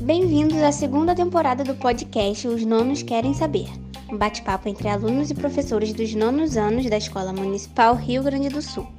Bem-vindos à segunda temporada do podcast Os Nonos Querem Saber. Um bate-papo entre alunos e professores dos nonos anos da Escola Municipal Rio Grande do Sul.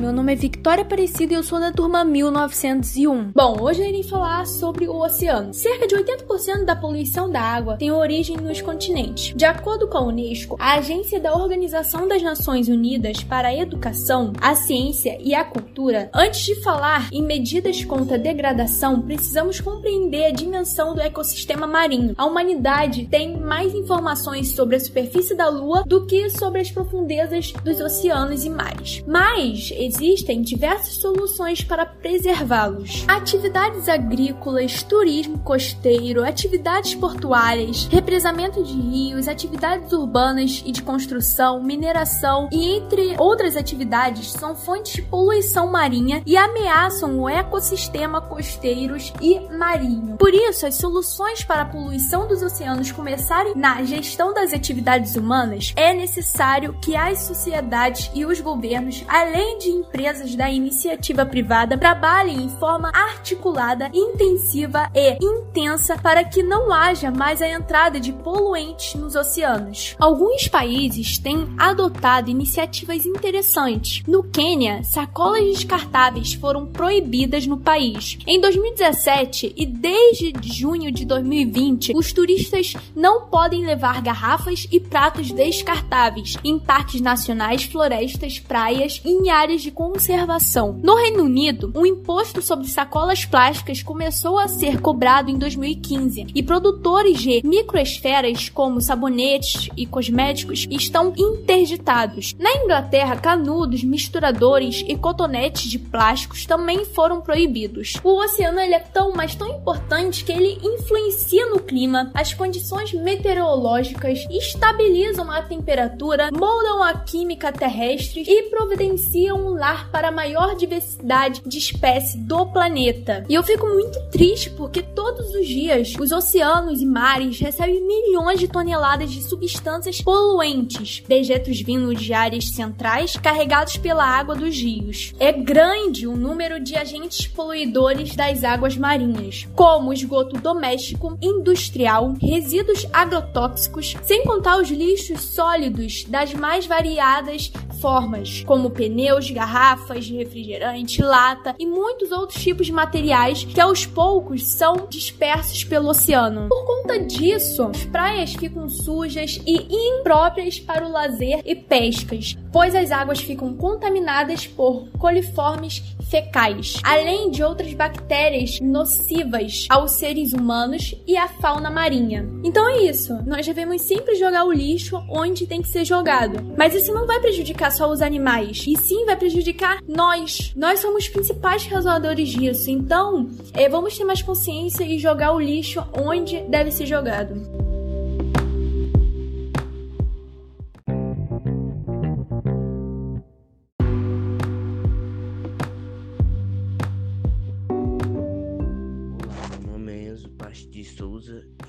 Meu nome é Victoria Aparecida e eu sou da turma 1901. Bom, hoje eu irei falar sobre o oceano. Cerca de 80% da poluição da água tem origem nos continentes. De acordo com a Unesco, a agência da Organização das Nações Unidas para a Educação, a Ciência e a Cultura, antes de falar em medidas contra a degradação, precisamos compreender a dimensão do ecossistema marinho. A humanidade tem mais informações sobre a superfície da Lua do que sobre as profundezas dos oceanos e mares. Mas existem diversas soluções para preservá-los. Atividades agrícolas, turismo costeiro, atividades portuárias, represamento de rios, atividades urbanas e de construção, mineração e entre outras atividades são fontes de poluição marinha e ameaçam o ecossistema costeiros e marinho. Por isso, as soluções para a poluição dos oceanos começarem na gestão das atividades humanas, é necessário que as sociedades e os governos além de empresas da iniciativa privada, trabalhem em forma articulada, intensiva e intensa para que não haja mais a entrada de poluentes nos oceanos. Alguns países têm adotado iniciativas interessantes. No Quênia, sacolas descartáveis foram proibidas no país. Em 2017 e desde junho de 2020, os turistas não podem levar garrafas e pratos descartáveis em parques nacionais, florestas, praias em áreas de conservação. No Reino Unido, o um imposto sobre sacolas plásticas começou a ser cobrado em 2015 e produtores de microesferas como sabonetes e cosméticos estão interditados. Na Inglaterra, canudos, misturadores e cotonetes de plásticos também foram proibidos. O oceano é tão, mas tão importante que ele influencia no clima, as condições meteorológicas, estabilizam a temperatura, moldam a química terrestre e providenciam para a maior diversidade de espécies do planeta. E eu fico muito triste porque todos os dias os oceanos e mares recebem milhões de toneladas de substâncias poluentes, dejetos vindos de áreas centrais carregados pela água dos rios. É grande o número de agentes poluidores das águas marinhas, como esgoto doméstico, industrial, resíduos agrotóxicos, sem contar os lixos sólidos das mais variadas formas, como pneus, garrafas de refrigerante, lata e muitos outros tipos de materiais que aos poucos são dispersos pelo oceano. Por conta disso, as praias ficam sujas e impróprias para o lazer e pescas, pois as águas ficam contaminadas por coliformes fecais, além de outras bactérias nocivas aos seres humanos e à fauna marinha. Então é isso, nós devemos sempre jogar o lixo onde tem que ser jogado. Mas isso não vai prejudicar só os animais, e sim vai prejudicar nós. Nós somos os principais causadores disso. Então, é, vamos ter mais consciência e jogar o lixo onde deve ser jogado.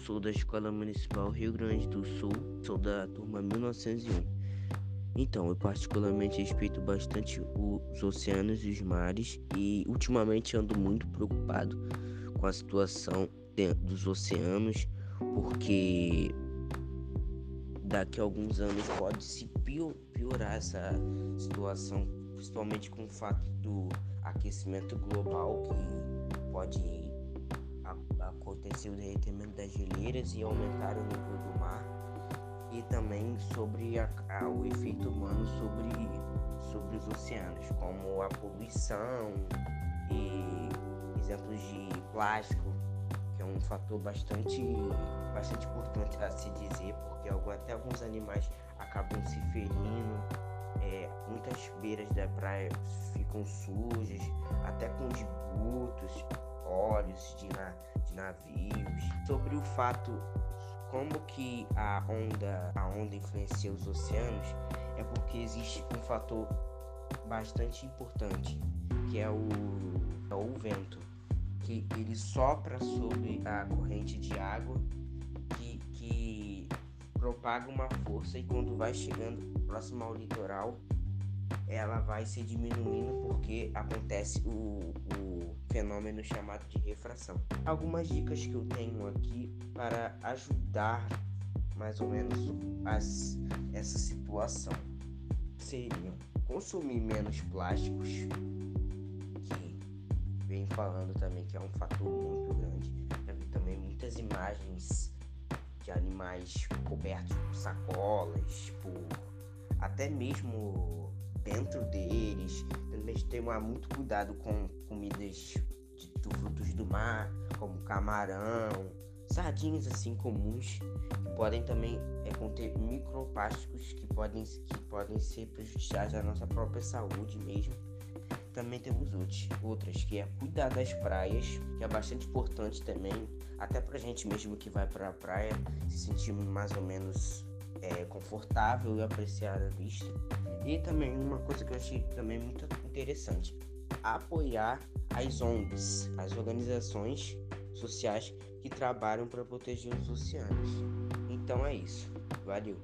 sou da Escola Municipal Rio Grande do Sul, sou da turma 1901. Então, eu particularmente respeito bastante os oceanos e os mares e ultimamente ando muito preocupado com a situação dos oceanos, porque daqui a alguns anos pode se piorar essa situação, principalmente com o fato do aquecimento global que pode aconteceu o derretimento das geleiras e aumentar o nível do mar e também sobre a, a, o efeito humano sobre, sobre os oceanos, como a poluição e exemplos de plástico, que é um fator bastante, bastante importante a se dizer, porque até alguns animais acabam se ferindo, é, muitas beiras da praia ficam sujas, até com esgotos, óleos de, na, de navios, sobre o fato como que a onda, a onda influencia os oceanos, é porque existe um fator bastante importante, que é o, é o vento, que ele sopra sobre a corrente de água, que, que propaga uma força e quando vai chegando próximo ao litoral, ela vai se diminuindo porque acontece o, o fenômeno chamado de refração. Algumas dicas que eu tenho aqui para ajudar mais ou menos as, essa situação seriam consumir menos plásticos, que vem falando também que é um fator muito grande. Já vi também muitas imagens de animais cobertos por sacolas, por até mesmo dentro deles. Também tomar muito cuidado com comidas de, frutos do mar, como camarão, sardinhas assim comuns, que podem também é, conter microplásticos que podem, que podem ser prejudiciais à nossa própria saúde mesmo. Também temos outras, que é cuidar das praias, que é bastante importante também, até pra gente mesmo que vai pra praia se sentir mais ou menos é, confortável e apreciar a vista. E também uma coisa que eu achei também muito interessante, apoiar as ONGs, as organizações sociais que trabalham para proteger os oceanos. Então é isso. Valeu!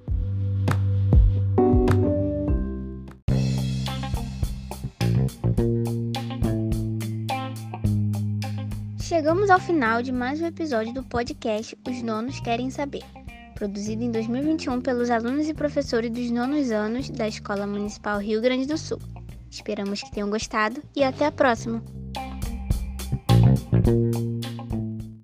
Chegamos ao final de mais um episódio do podcast Os Nonos Querem Saber, produzido em 2021 pelos alunos e professores dos nonos anos da Escola Municipal Rio Grande do Sul. Esperamos que tenham gostado e até a próxima!